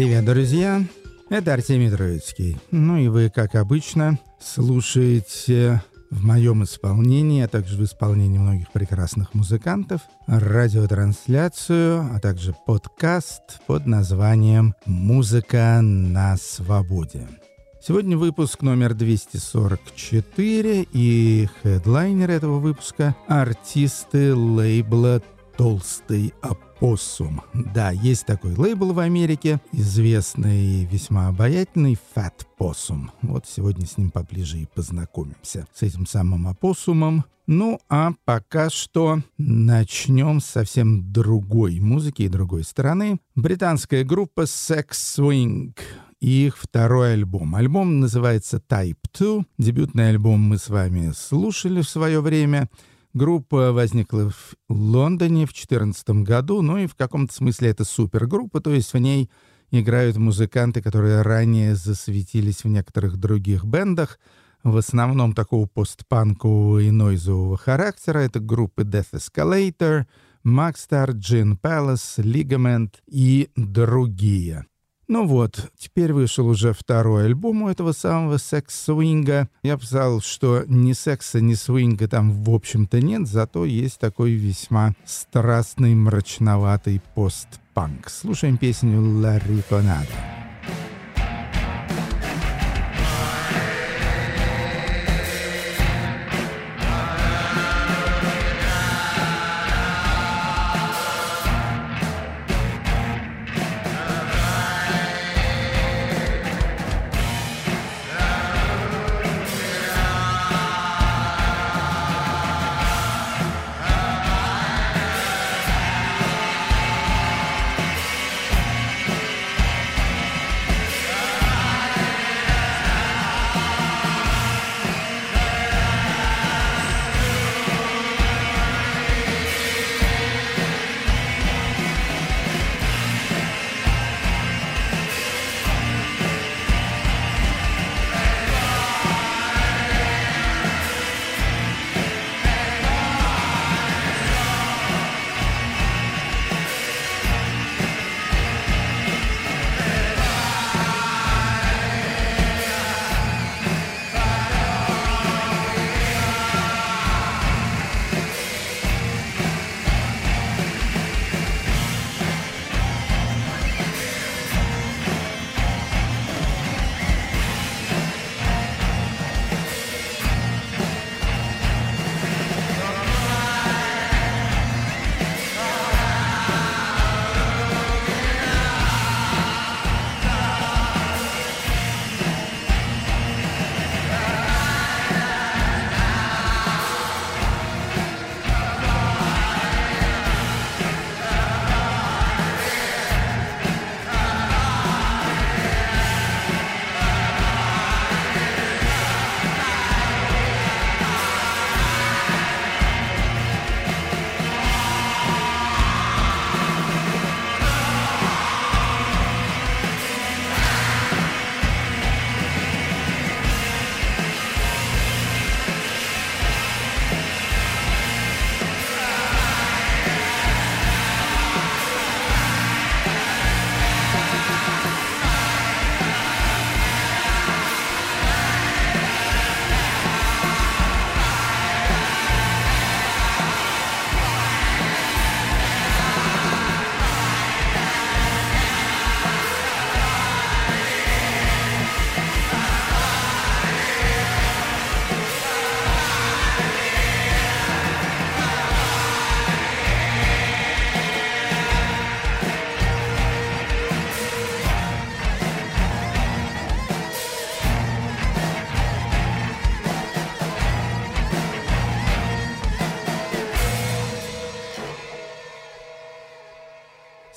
Привет, друзья! Это Артемий Троицкий. Ну и вы, как обычно, слушаете в моем исполнении, а также в исполнении многих прекрасных музыкантов, радиотрансляцию, а также подкаст под названием «Музыка на свободе». Сегодня выпуск номер 244, и хедлайнер этого выпуска — артисты лейбла «Толстый опоссум». Да, есть такой лейбл в Америке, известный и весьма обаятельный Fat Possum. Вот сегодня с ним поближе и познакомимся, с этим самым опоссумом. Ну, а пока что начнем с совсем другой музыки и другой стороны. Британская группа Sex Swing — их второй альбом. Альбом называется Type 2. Дебютный альбом мы с вами слушали в свое время. Группа возникла в Лондоне в 2014 году, ну и в каком-то смысле это супергруппа, то есть в ней играют музыканты, которые ранее засветились в некоторых других бендах, в основном такого постпанкового и нойзового характера. Это группы Death Escalator, Maxstar, Gin Palace, Ligament и другие. Ну вот, теперь вышел уже второй альбом у этого самого секс-свинга. Я писал, что ни секса, ни свинга там в общем-то нет, зато есть такой весьма страстный, мрачноватый постпанк. Слушаем песню «Ларри Понадо».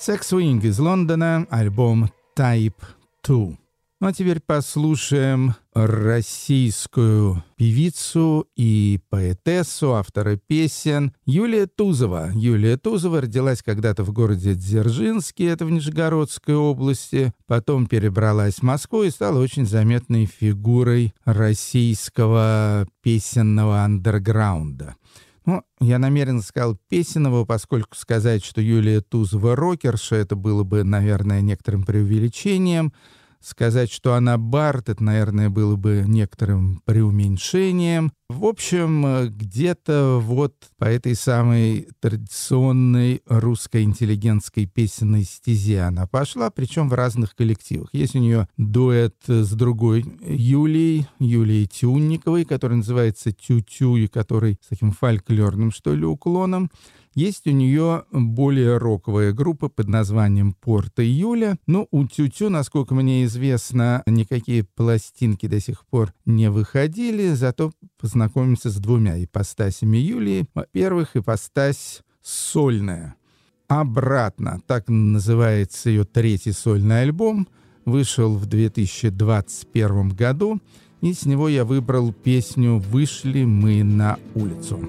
Sex Swing из Лондона, альбом Type 2. Ну а теперь послушаем российскую певицу и поэтессу, автора песен Юлия Тузова. Юлия Тузова родилась когда-то в городе Дзержинске, это в Нижегородской области, потом перебралась в Москву и стала очень заметной фигурой российского песенного андерграунда. Ну, я намеренно сказал песенного, поскольку сказать, что Юлия Тузова рокерша, это было бы, наверное, некоторым преувеличением. Сказать, что она бард, это, наверное, было бы некоторым преуменьшением. В общем, где-то вот по этой самой традиционной русской интеллигентской песенной стезе она пошла, причем в разных коллективах. Есть у нее дуэт с другой Юлией, Юлией Тюнниковой, который называется «Тю-тю», и который с таким фольклорным, что ли, уклоном. Есть у нее более роковая группа под названием «Порт июля». Но у Тютю, насколько мне известно, никакие пластинки до сих пор не выходили, зато познакомимся с двумя ипостасями Юлии. Во-первых, ипостась сольная. «Обратно» — так называется ее третий сольный альбом. Вышел в 2021 году, и с него я выбрал песню «Вышли мы на улицу».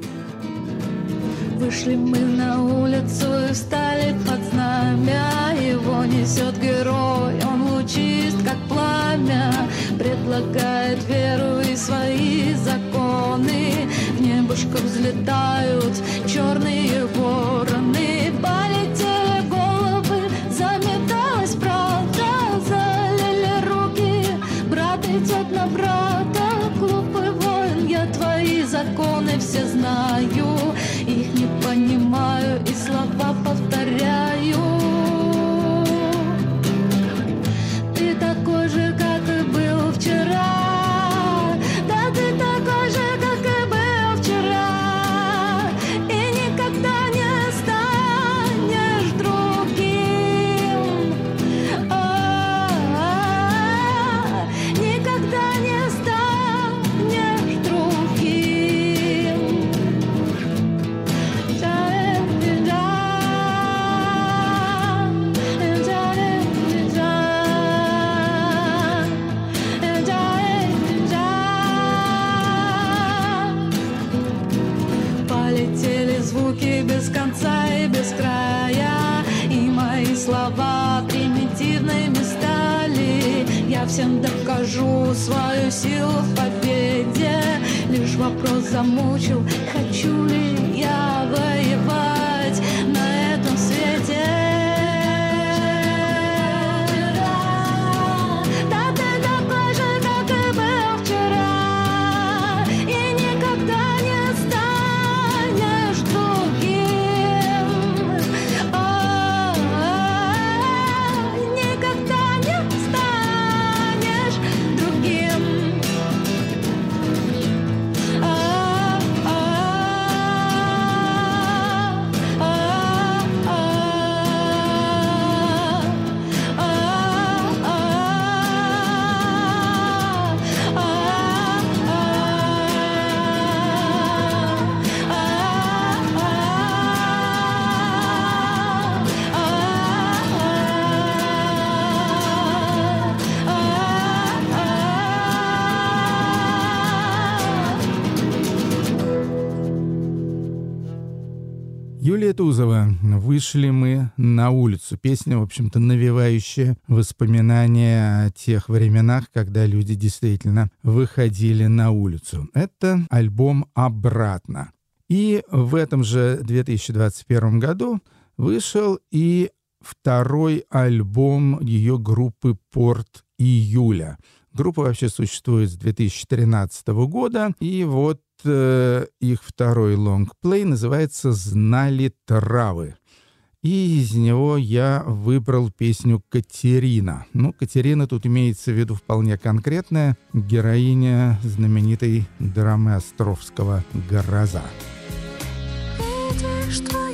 Вышли мы на улицу и встали под знамя. Его несет герой, он лучист, как пламя. Предлагает веру и свои законы. В небушках взлетают черные вороны. Полетели головы, заметалась правда. Залили руки, брат идет на брата. Глупый воин, я твои законы все знаю слова повторяю. Юлия Тузова. Вышли мы на улицу. Песня, в общем-то, навевающая воспоминания о тех временах, когда люди действительно выходили на улицу. Это альбом «Обратно». И в этом же 2021 году вышел и второй альбом ее группы «Порт июля». Группа вообще существует с 2013 года, и вот э, их второй лонгплей называется «Знали травы». И из него я выбрал песню «Катерина». Ну, Катерина тут имеется в виду вполне конкретная героиня знаменитой драмы Островского «Гроза». Видишь,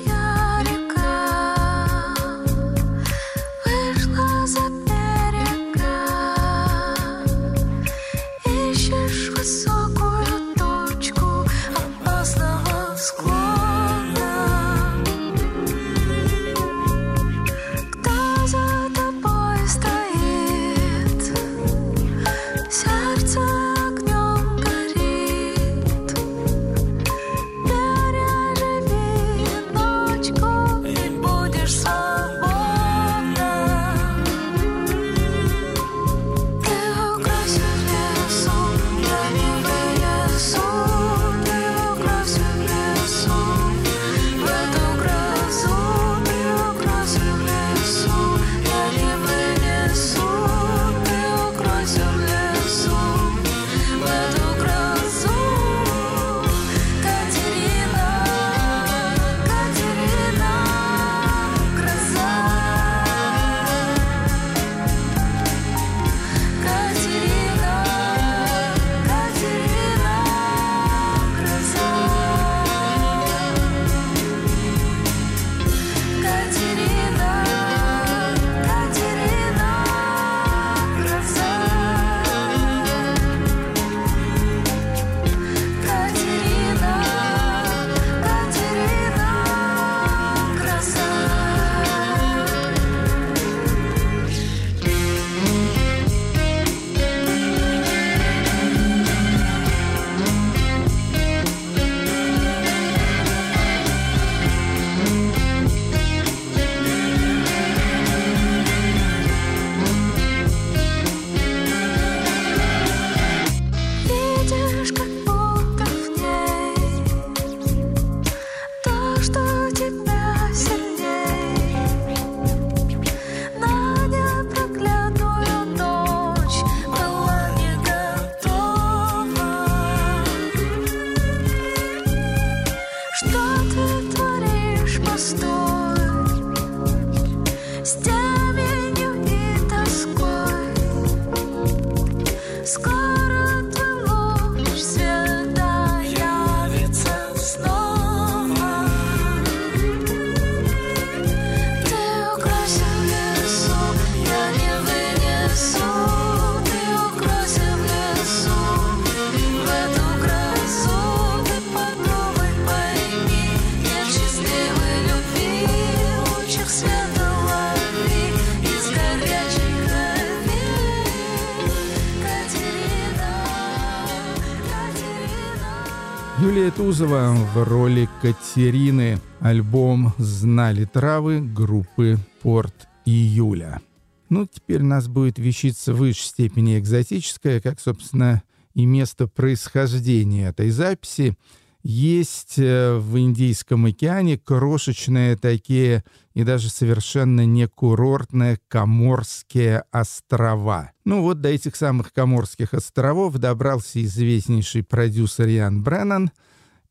Юлия Тузова в роли Катерины. Альбом «Знали травы» группы «Порт Июля». Ну, теперь нас будет вещиться в высшей степени экзотическое, как, собственно, и место происхождения этой записи. Есть э, в Индийском океане крошечные такие и даже совершенно не курортные Коморские острова. Ну вот до этих самых Коморских островов добрался известнейший продюсер Ян Бреннан,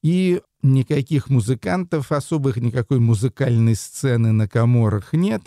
и никаких музыкантов, особых никакой музыкальной сцены на Коморах нет,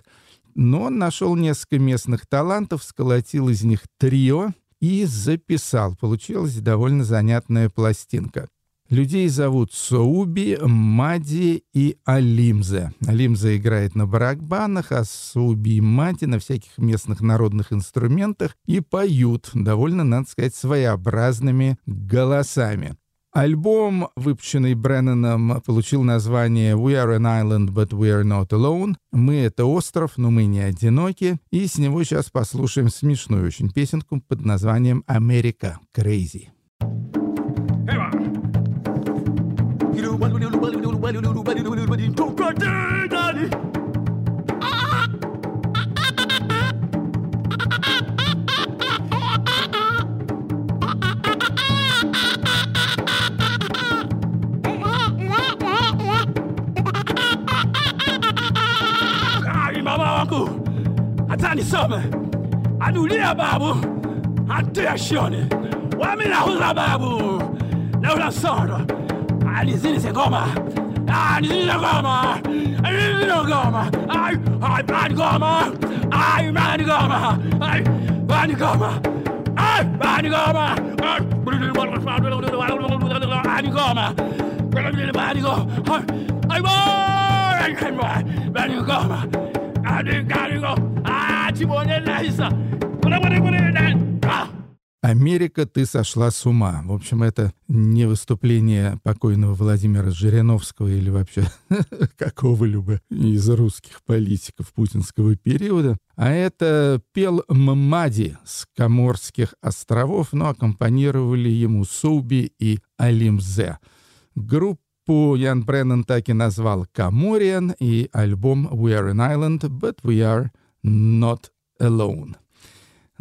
но он нашел несколько местных талантов, сколотил из них трио и записал. Получилась довольно занятная пластинка. Людей зовут Соуби, Мади и Алимзе. Алимзе играет на барабанах, а Соуби и Мади на всяких местных народных инструментах и поют довольно, надо сказать, своеобразными голосами. Альбом, выпущенный Бреннаном, получил название «We are an island, but we are not alone». «Мы — это остров, но мы не одиноки». И с него сейчас послушаем смешную очень песенку под названием «Америка Crazy». wangu anulia babu atiashone waminahuza babu naula sondo anizinise ngoma anizinise ngoma anizinise ngoma ay ay bani ngoma bani ngoma bani ngoma bani ngoma bani ngoma bani ngoma ay bani ngoma Америка, ты сошла с ума. В общем, это не выступление покойного Владимира Жириновского или вообще какого-либо из русских политиков путинского периода, а это пел Мамади с Коморских островов, но аккомпанировали ему Суби и Алимзе. Группу Ян Бреннан так и назвал «Камориан» и альбом «We are an island, but we are not alone».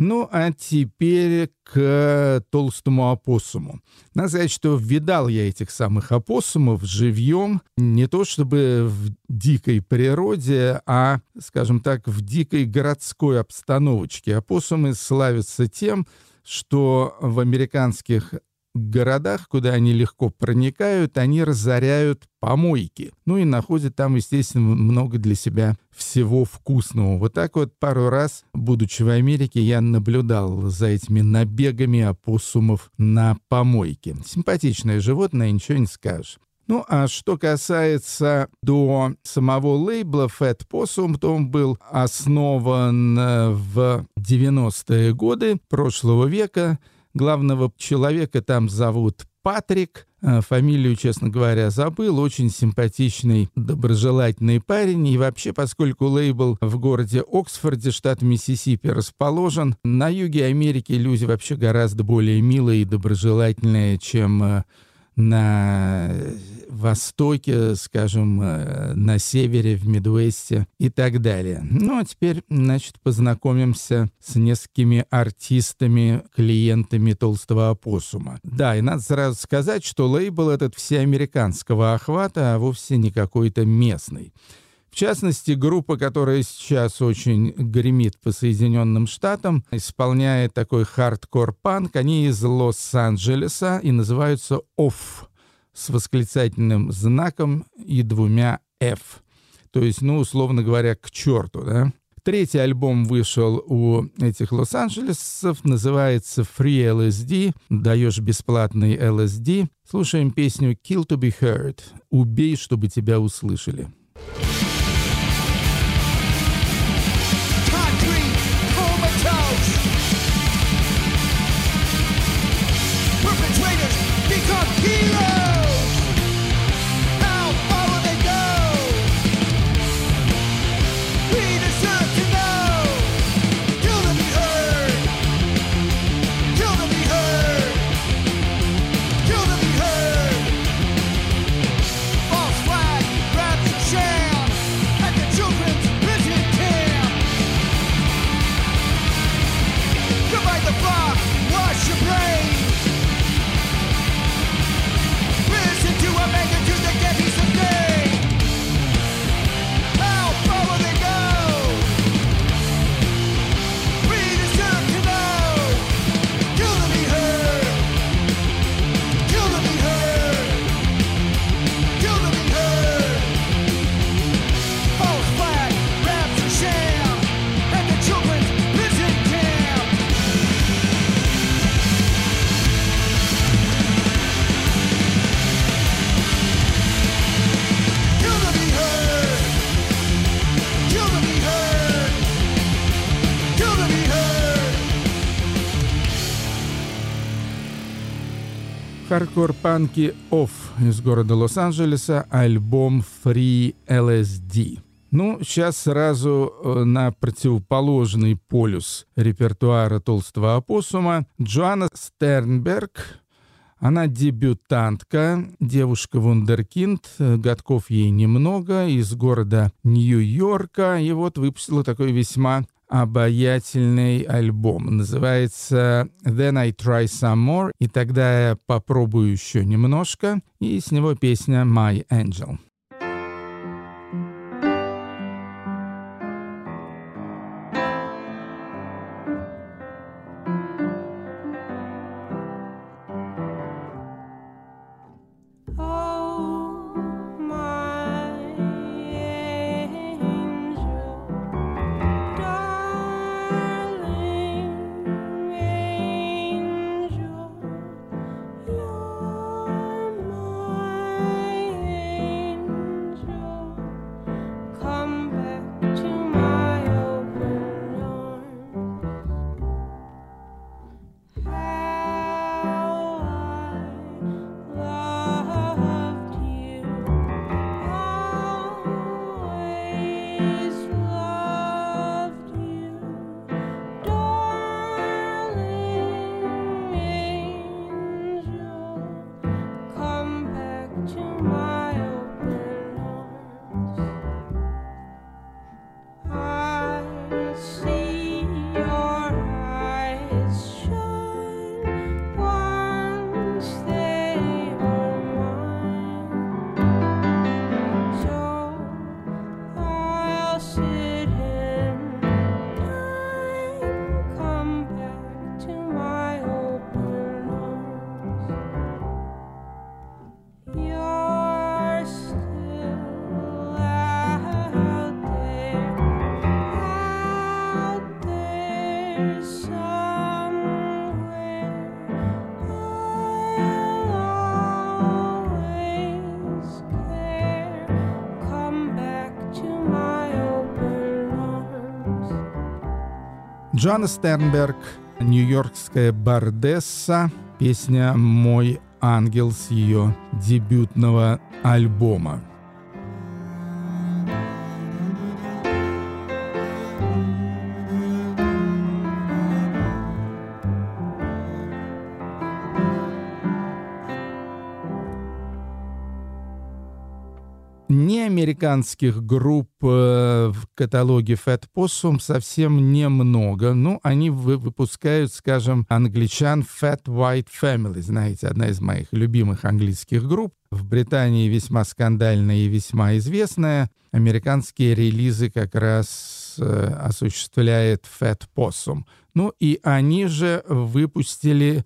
Ну, а теперь к толстому опоссуму. Надо сказать, что видал я этих самых опоссумов живьем, не то чтобы в дикой природе, а, скажем так, в дикой городской обстановочке. Опоссумы славятся тем, что в американских городах, куда они легко проникают, они разоряют помойки. Ну и находят там, естественно, много для себя всего вкусного. Вот так вот пару раз, будучи в Америке, я наблюдал за этими набегами опоссумов на помойки. Симпатичное животное, ничего не скажешь. Ну, а что касается до самого лейбла Fat Possum, то он был основан э, в 90-е годы прошлого века Главного человека там зовут Патрик. Э, фамилию, честно говоря, забыл. Очень симпатичный, доброжелательный парень. И вообще, поскольку лейбл в городе Оксфорде, штат Миссисипи, расположен, на юге Америки люди вообще гораздо более милые и доброжелательные, чем э, на востоке, скажем, э, на севере, в Мидвесте и так далее. Ну, а теперь, значит, познакомимся с несколькими артистами, клиентами толстого опоссума. Да, и надо сразу сказать, что лейбл этот всеамериканского охвата, а вовсе не какой-то местный. В частности, группа, которая сейчас очень гремит по Соединенным Штатам, исполняет такой хардкор-панк. Они из Лос-Анджелеса и называются «Off» с восклицательным знаком и двумя «F». То есть, ну, условно говоря, к черту, да? Третий альбом вышел у этих лос-анджелесцев, называется Free LSD, даешь бесплатный LSD. Слушаем песню Kill to be Heard, убей, чтобы тебя услышали. Хардкор-панки Off из города Лос-Анджелеса, альбом Free LSD. Ну, сейчас сразу э, на противоположный полюс репертуара толстого опоссума Джоанна Стернберг. Она дебютантка, девушка-вундеркинд, годков ей немного, из города Нью-Йорка, и вот выпустила такой весьма обаятельный альбом. Называется «Then I Try Some More», и тогда я попробую еще немножко, и с него песня «My Angel». Джоанна Стернберг, нью-йоркская бардесса, песня «Мой ангел» с ее дебютного альбома. Американских групп э, в каталоге Fat Possum совсем немного. Ну, они выпускают, скажем, англичан Fat White Family, знаете, одна из моих любимых английских групп. В Британии весьма скандальная и весьма известная. Американские релизы как раз э, осуществляет Fat Possum. Ну и они же выпустили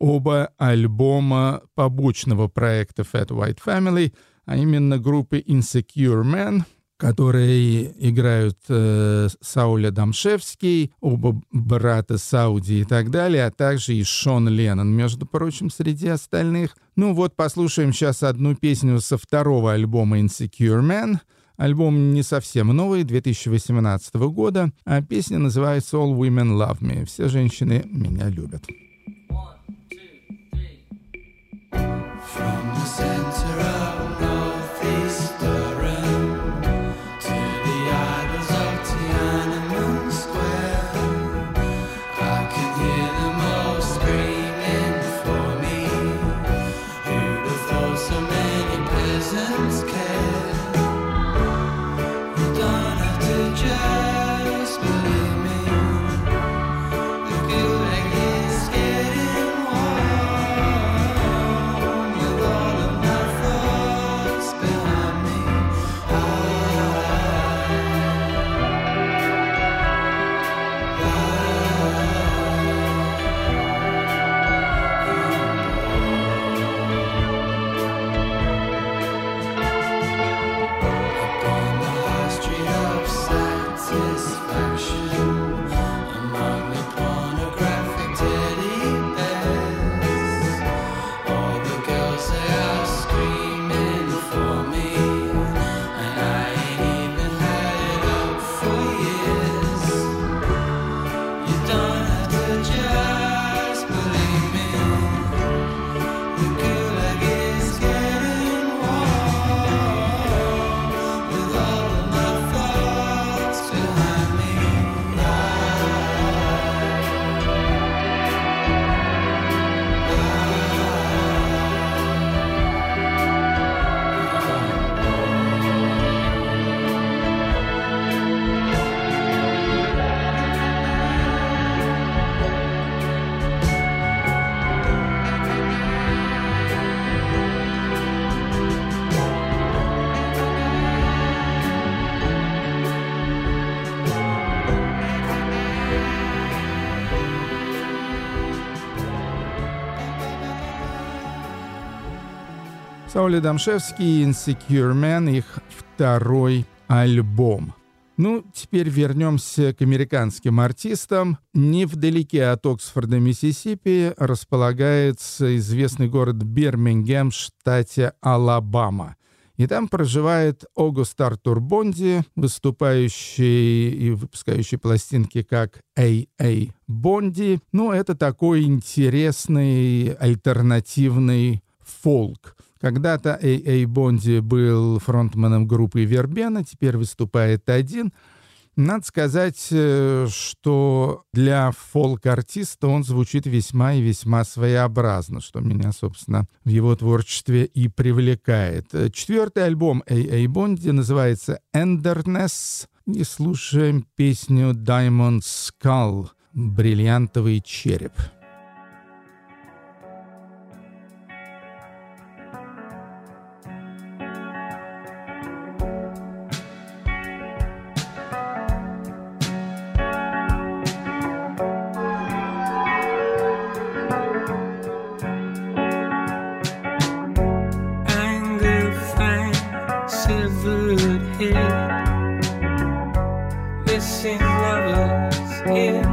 оба альбома побочного проекта Fat White Family — а именно группы Insecure Man, которые играют э, Сауля Дамшевский, оба брата Сауди и так далее, а также и Шон Леннон, между прочим, среди остальных. Ну вот, послушаем сейчас одну песню со второго альбома Insecure Man. Альбом не совсем новый, 2018 года, а песня называется All Women Love Me. Все женщины меня любят. Саули Дамшевский «Insecure Man» — их второй альбом. Ну, теперь вернемся к американским артистам. Невдалеке от Оксфорда, Миссисипи, располагается известный город Бирмингем в штате Алабама. И там проживает Огуст Артур Бонди, выступающий и выпускающий пластинки как A.A. Бонди. Ну, это такой интересный альтернативный фолк. Когда-то A.A. Бонди был фронтменом группы Вербена, теперь выступает один. Надо сказать, э, что для фолк-артиста он звучит весьма и весьма своеобразно, что меня, собственно, в его творчестве и привлекает. Четвертый альбом A.A. Бонди называется «Enderness», и слушаем песню «Diamond Skull» — «Бриллиантовый череп». seems your lost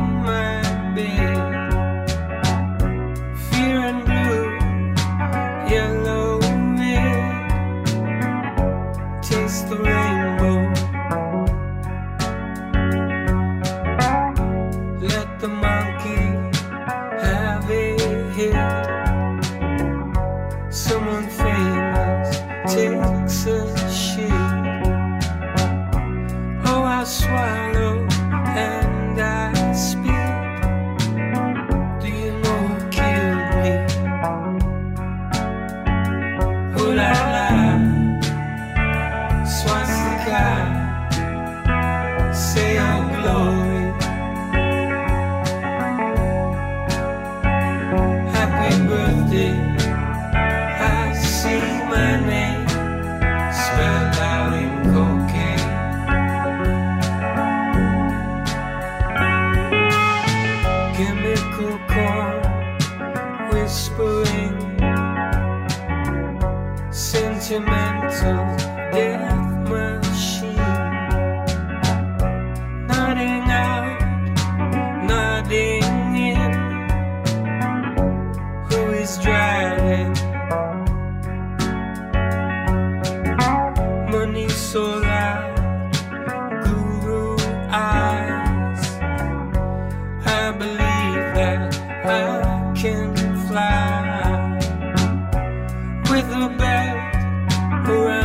around.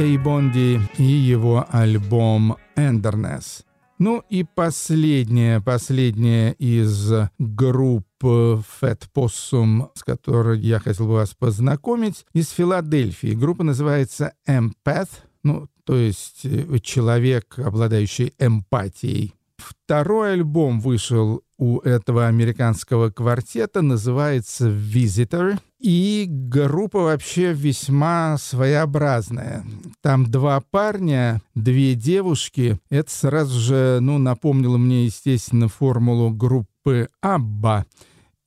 Эй Бонди и его альбом «Эндернес». Ну и последняя, последняя из групп Fat Possum, с которой я хотел бы вас познакомить, из Филадельфии. Группа называется Empath, ну, то есть человек, обладающий эмпатией. Второй альбом вышел у этого американского квартета, называется «Visitor». И группа вообще весьма своеобразная. Там два парня, две девушки. Это сразу же, ну, напомнило мне, естественно, формулу группы «Абба».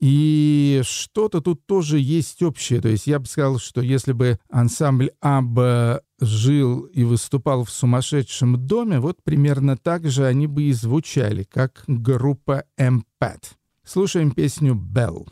И что-то тут тоже есть общее. То есть я бы сказал, что если бы ансамбль Абба жил и выступал в сумасшедшем доме, вот примерно так же они бы и звучали, как группа Эмпат. Слушаем песню «Белл».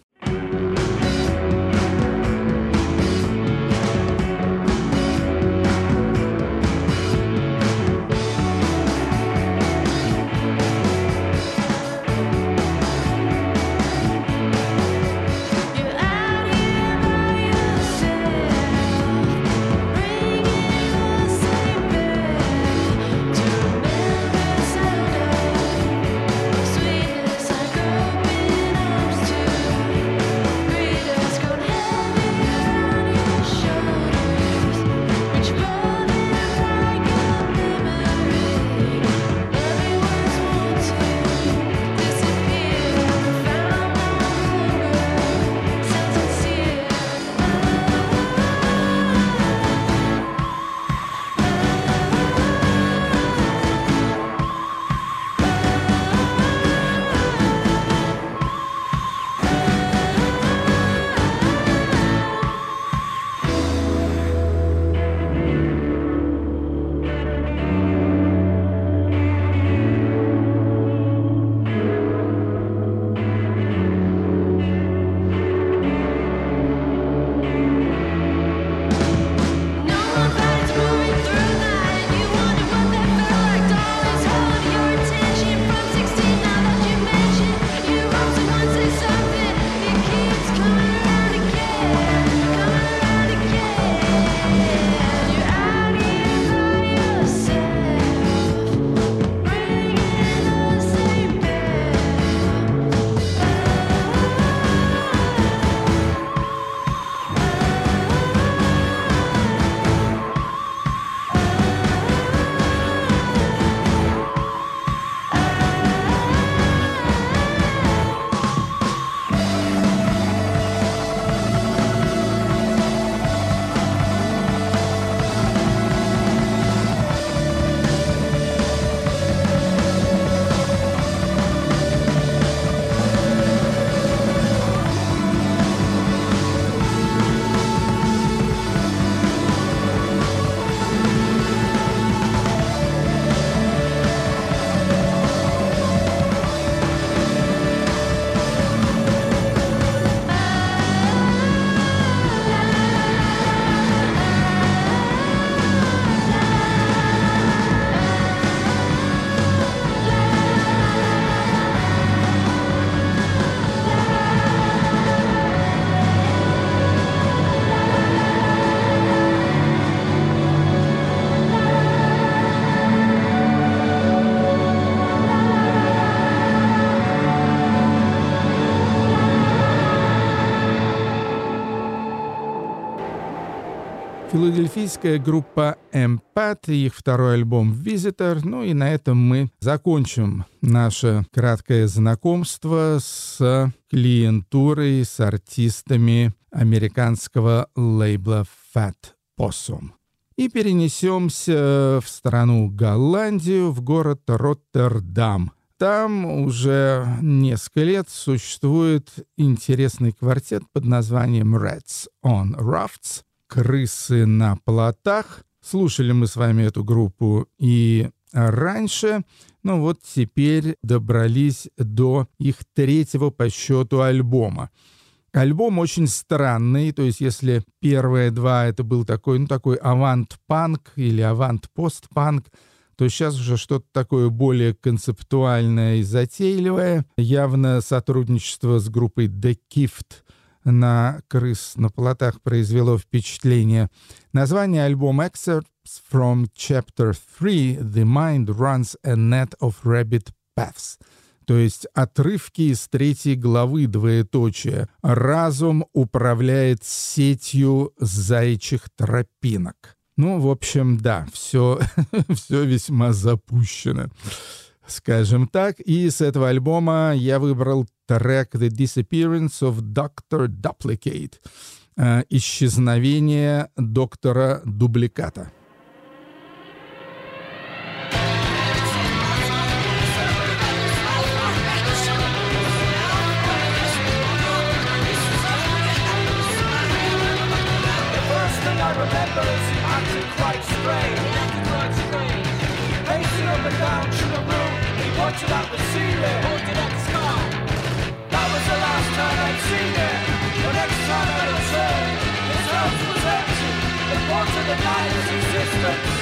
Филадельфийская группа и их второй альбом «Visitor». Ну и на этом мы закончим наше краткое знакомство с клиентурой, с артистами американского лейбла Fat Possum. И перенесемся в страну Голландию, в город Роттердам. Там уже несколько лет существует интересный квартет под названием Rats on Rafts — крысы на плотах. Слушали мы с вами эту группу и раньше, но вот теперь добрались до их третьего по счету альбома. Альбом очень странный, то есть если первые два это был такой, ну такой авант-панк или авант-пост-панк, то сейчас уже что-то такое более концептуальное и затейливое. Явно сотрудничество с группой The Gift на крыс на плотах произвело впечатление. Название альбома Excerpts from Chapter 3 The Mind Runs a Net of Rabbit Paths то есть отрывки из третьей главы двоеточия. Разум управляет сетью заячьих тропинок. Ну, в общем, да, все, все весьма запущено скажем так. И с этого альбома я выбрал трек «The Disappearance of Dr. Duplicate» э, «Исчезновение доктора Дубликата». Pointed at the sky. That was the last time I'd seen it. The next time I was empty. The of the night is.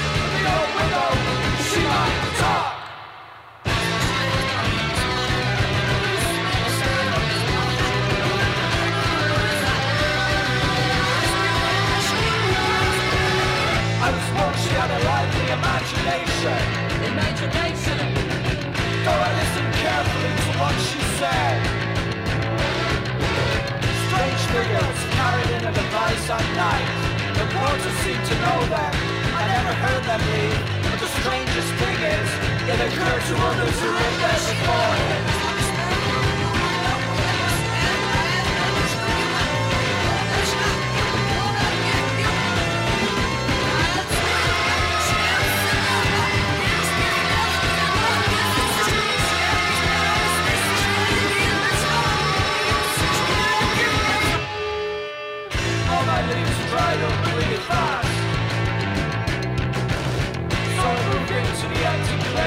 also seem to know them. I never heard them leave, but the strangest thing is, it occurred to others who live their supporters.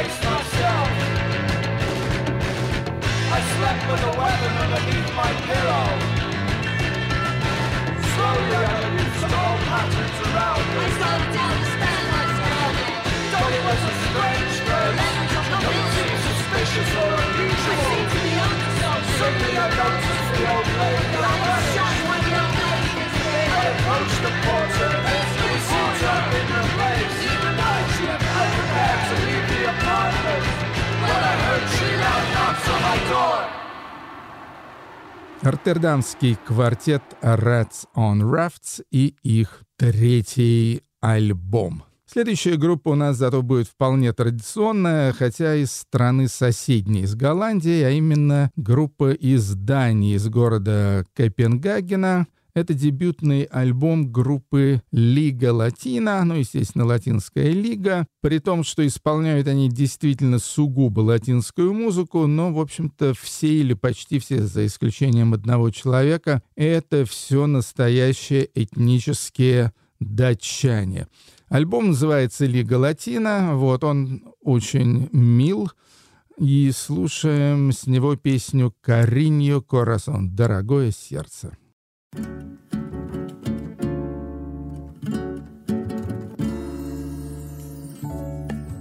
face myself. I slept with a weapon underneath my pillow. Slowly I patterns around me. I it was a strange suspicious or unusual. I to be onto something. Suddenly I noticed the old lady. I was when the old lady I approached the porter. Роттердамский квартет Rats on Rafts и их третий альбом. Следующая группа у нас зато будет вполне традиционная, хотя из страны соседней, из Голландии, а именно группа из Дании, из города Копенгагена — это дебютный альбом группы Лига Латина, ну, естественно, Латинская Лига, при том, что исполняют они действительно сугубо латинскую музыку, но, в общем-то, все или почти все, за исключением одного человека, это все настоящие этнические датчане. Альбом называется «Лига Латина», вот он очень мил, и слушаем с него песню «Кариньо Корасон» — «Дорогое сердце».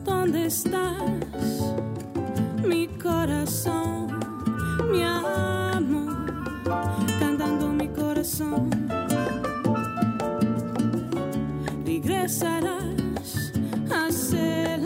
¿Dónde estás, mi corazón, mi amor, cantando mi corazón? Regresarás a ser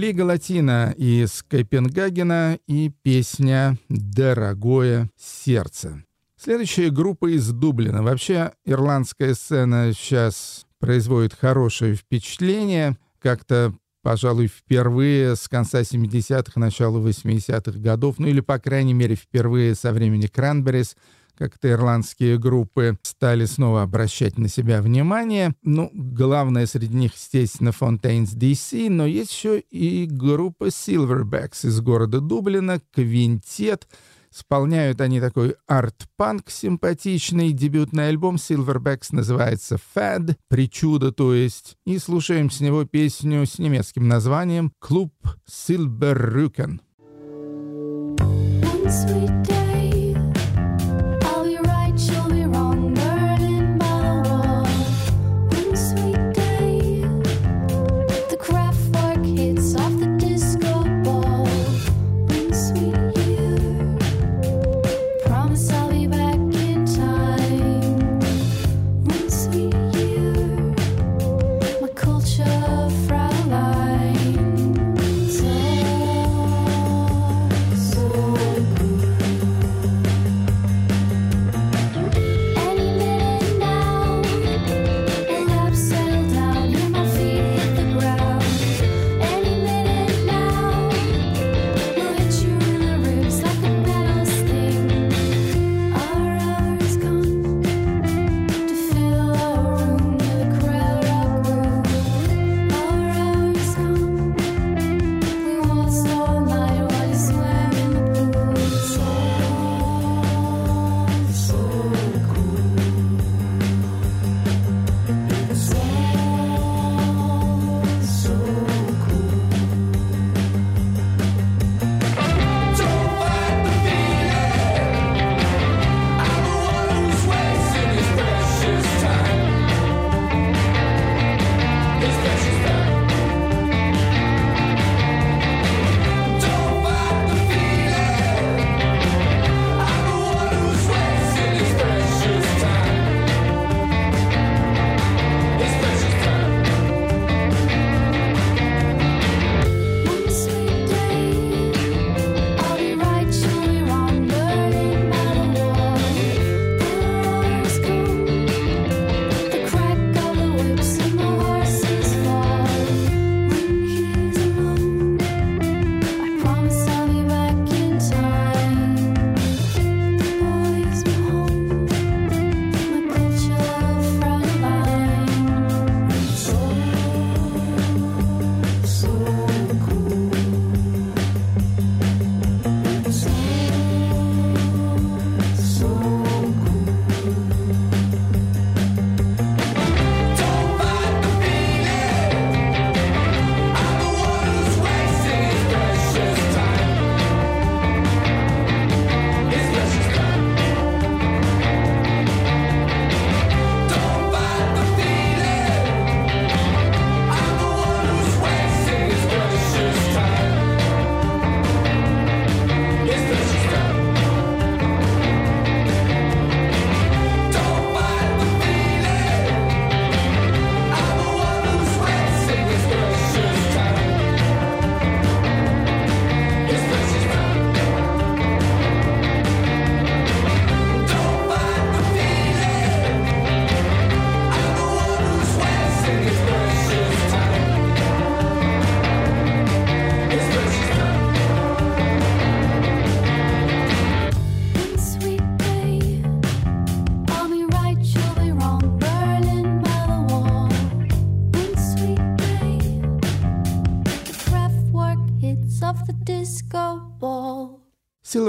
Лига Латина из Копенгагена и песня «Дорогое сердце». Следующая группа из Дублина. Вообще, ирландская сцена сейчас производит хорошее впечатление. Как-то, пожалуй, впервые с конца 70-х, начала 80-х годов, ну или, по крайней мере, впервые со времени Кранберис, как-то ирландские группы стали снова обращать на себя внимание. Ну, главное среди них, естественно, Fontaines DC, но есть еще и группа Silverbacks из города Дублина, квинтет. Исполняют они такой арт-панк симпатичный. Дебютный альбом Silverbacks называется Fad, причуда, то есть. И слушаем с него песню с немецким названием «Клуб Silberrücken». Sweet day,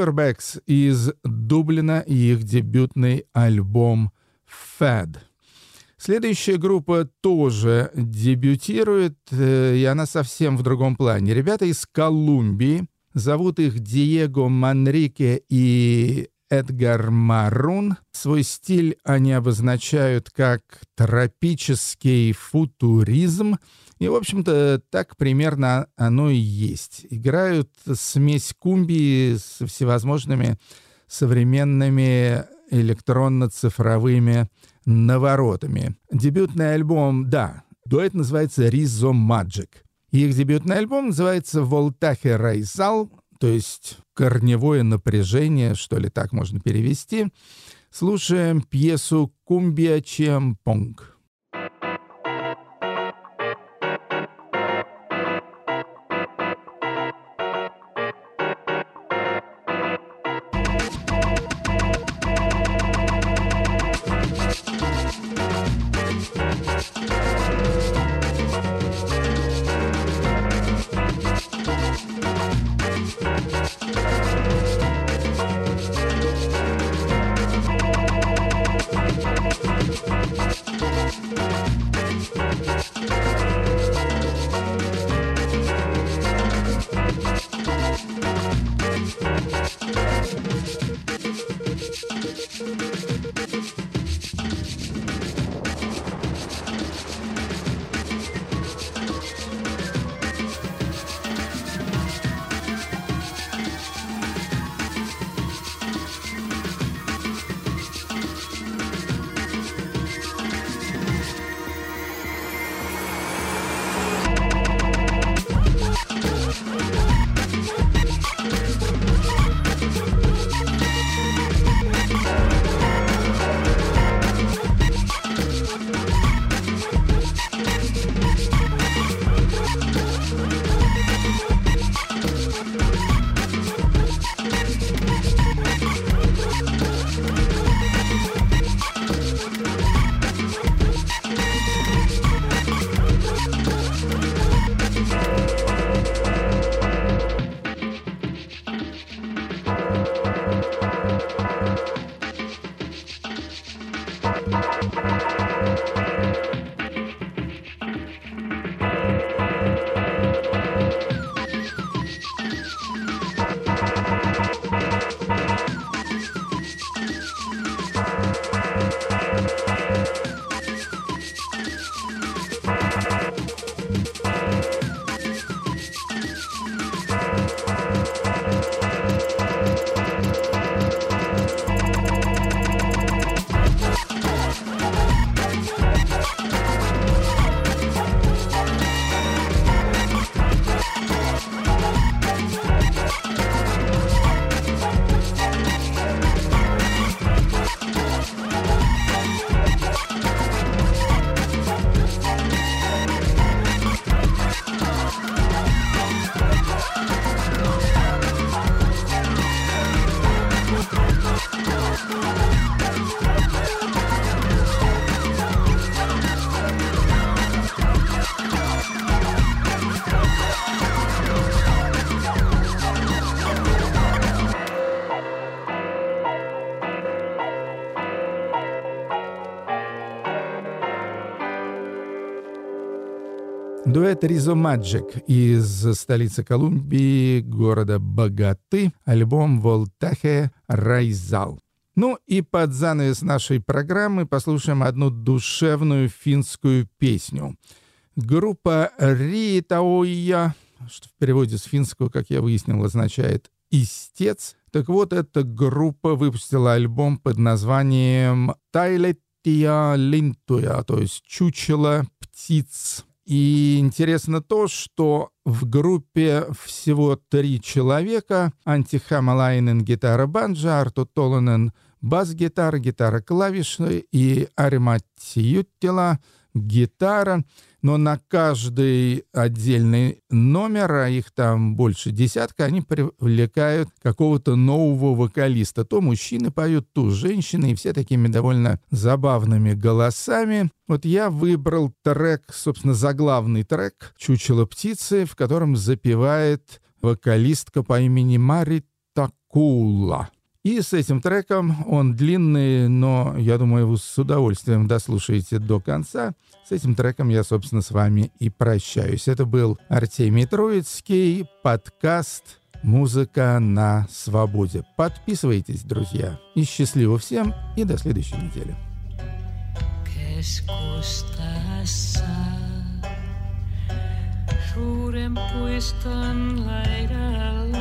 Silverbacks из Дублина и их дебютный альбом «Fad». Следующая группа тоже дебютирует, э, и она совсем в другом плане. Ребята из Колумбии, зовут их Диего Манрике и Эдгар Марун. Свой стиль они обозначают как тропический футуризм. И, в общем-то, так примерно оно и есть. Играют смесь кумби с всевозможными современными электронно-цифровыми наворотами. Дебютный альбом, да, дуэт называется «Ризо Маджик». Их дебютный альбом называется «Волтахе Райзал», то есть «Корневое напряжение», что ли так можно перевести. Слушаем пьесу «Кумбия Чемпонг». Дуэт Ризо Маджик из столицы Колумбии, города Богаты, альбом «Волтахе Райзал». Ну и под занавес нашей программы послушаем одну душевную финскую песню. Группа Риитаоя, что в переводе с финского, как я выяснил, означает «истец». Так вот, эта группа выпустила альбом под названием «Тайлеттия линтуя», то есть «Чучело птиц». И интересно то, что в группе всего три человека. Анти Хамалайнен гитара банджа, Арту Толонен бас-гитара, гитара клавишная и Аримати Юттила гитара но на каждый отдельный номер, а их там больше десятка, они привлекают какого-то нового вокалиста. То мужчины поют, то женщины, и все такими довольно забавными голосами. Вот я выбрал трек, собственно, заглавный трек «Чучело птицы», в котором запевает вокалистка по имени Мари Такула. И с этим треком, он длинный, но я думаю, вы с удовольствием дослушаете до конца. С этим треком я, собственно, с вами и прощаюсь. Это был Артемий Троицкий, подкаст «Музыка на свободе». Подписывайтесь, друзья. И счастливо всем, и до следующей недели. Suuren puiston laidalla